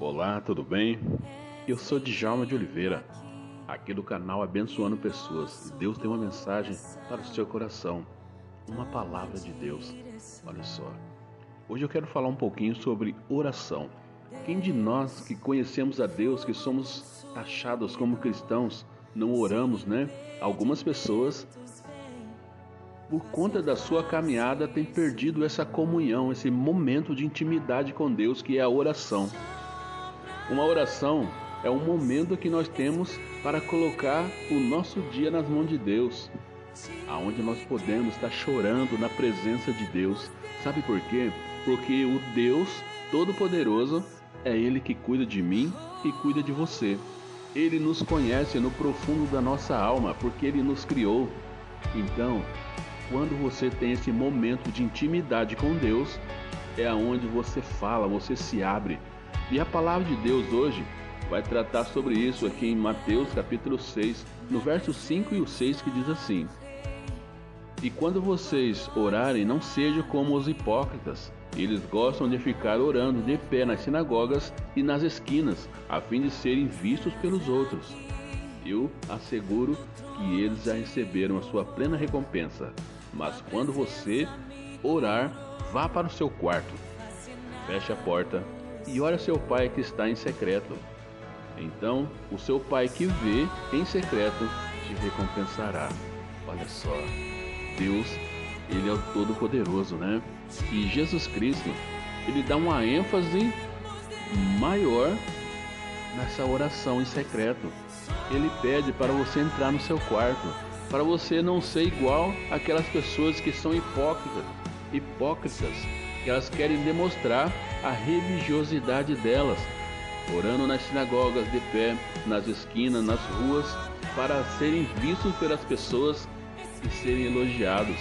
Olá, tudo bem? Eu sou Djalma de Oliveira, aqui do canal Abençoando Pessoas. E Deus tem uma mensagem para o seu coração, uma palavra de Deus. Olha só. Hoje eu quero falar um pouquinho sobre oração. Quem de nós que conhecemos a Deus, que somos taxados como cristãos, não oramos, né? Algumas pessoas por conta da sua caminhada, tem perdido essa comunhão, esse momento de intimidade com Deus que é a oração. Uma oração é um momento que nós temos para colocar o nosso dia nas mãos de Deus, aonde nós podemos estar chorando na presença de Deus. Sabe por quê? Porque o Deus Todo-Poderoso é Ele que cuida de mim e cuida de você. Ele nos conhece no profundo da nossa alma, porque Ele nos criou. Então, quando você tem esse momento de intimidade com Deus, é aonde você fala, você se abre. E a palavra de Deus hoje vai tratar sobre isso aqui em Mateus capítulo 6, no verso 5 e o 6 que diz assim: E quando vocês orarem, não sejam como os hipócritas. Eles gostam de ficar orando de pé nas sinagogas e nas esquinas, a fim de serem vistos pelos outros. Eu asseguro que eles já receberam a sua plena recompensa. Mas quando você orar, vá para o seu quarto, feche a porta e ore seu pai que está em secreto. Então, o seu pai que vê em secreto te recompensará. Olha só, Deus, ele é o Todo-Poderoso, né? E Jesus Cristo, ele dá uma ênfase maior nessa oração em secreto. Ele pede para você entrar no seu quarto para você não ser igual aquelas pessoas que são hipócritas, hipócritas, que elas querem demonstrar a religiosidade delas, orando nas sinagogas de pé, nas esquinas, nas ruas, para serem vistos pelas pessoas e serem elogiados.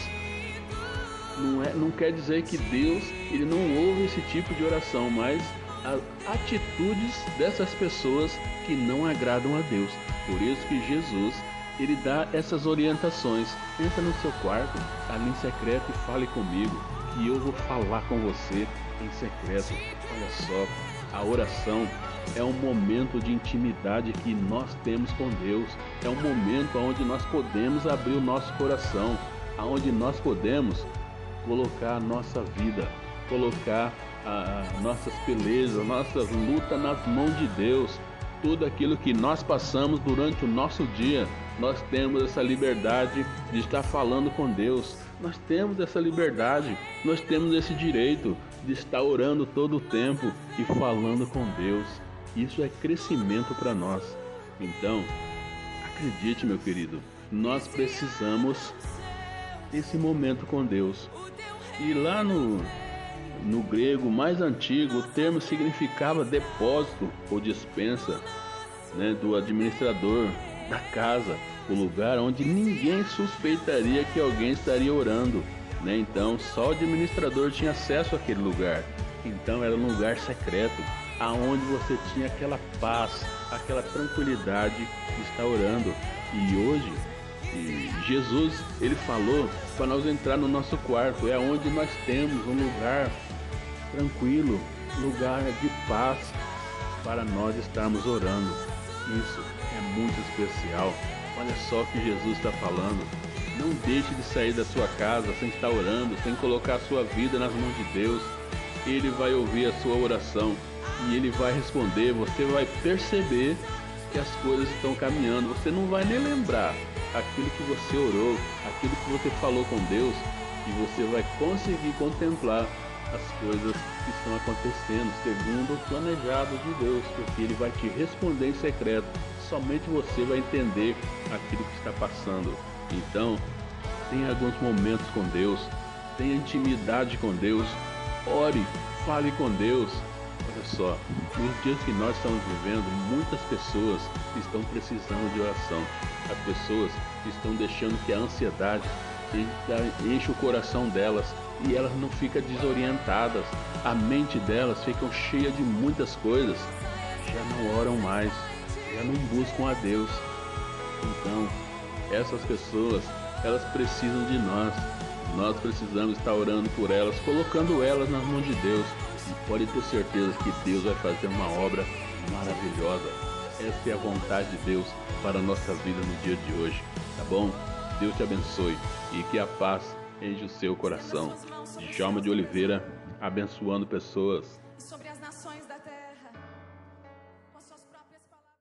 Não, é, não quer dizer que Deus ele não ouve esse tipo de oração, mas as atitudes dessas pessoas que não agradam a Deus. Por isso que Jesus ele dá essas orientações. Entra no seu quarto, ali em secreto e fale comigo, que eu vou falar com você em secreto. Olha só, a oração é um momento de intimidade que nós temos com Deus. É um momento onde nós podemos abrir o nosso coração, onde nós podemos colocar a nossa vida, colocar nossas pelejas, nossas lutas nas mãos de Deus. Tudo aquilo que nós passamos durante o nosso dia, nós temos essa liberdade de estar falando com Deus. Nós temos essa liberdade, nós temos esse direito de estar orando todo o tempo e falando com Deus. Isso é crescimento para nós. Então, acredite, meu querido, nós precisamos desse momento com Deus. E lá no, no grego mais antigo, o termo significava depósito ou dispensa né, do administrador da casa, o lugar onde ninguém suspeitaria que alguém estaria orando. Né? Então, só o administrador tinha acesso àquele lugar. Então, era um lugar secreto, aonde você tinha aquela paz, aquela tranquilidade de estar orando. E hoje, Jesus, ele falou para nós entrar no nosso quarto, é onde nós temos um lugar tranquilo, lugar de paz para nós estarmos orando. Isso é muito especial. Olha só o que Jesus está falando. Não deixe de sair da sua casa sem estar orando, sem colocar a sua vida nas mãos de Deus. Ele vai ouvir a sua oração e ele vai responder. Você vai perceber que as coisas estão caminhando. Você não vai nem lembrar aquilo que você orou, aquilo que você falou com Deus, e você vai conseguir contemplar as coisas que estão acontecendo segundo o planejado de Deus, porque Ele vai te responder em secreto. Somente você vai entender aquilo que está passando. Então, tenha alguns momentos com Deus, tenha intimidade com Deus, ore, fale com Deus. Olha só, nos dias que nós estamos vivendo, muitas pessoas estão precisando de oração. As pessoas estão deixando que a ansiedade enche o coração delas e elas não ficam desorientadas. A mente delas fica cheia de muitas coisas. Já não oram mais, já não buscam a Deus. Então, essas pessoas, elas precisam de nós. Nós precisamos estar orando por elas, colocando elas nas mãos de Deus. E pode ter certeza que Deus vai fazer uma obra maravilhosa. Essa é a vontade de Deus para a nossa vida no dia de hoje, tá bom? Deus te abençoe e que a paz enche o seu coração. Djalma de Oliveira, abençoando pessoas.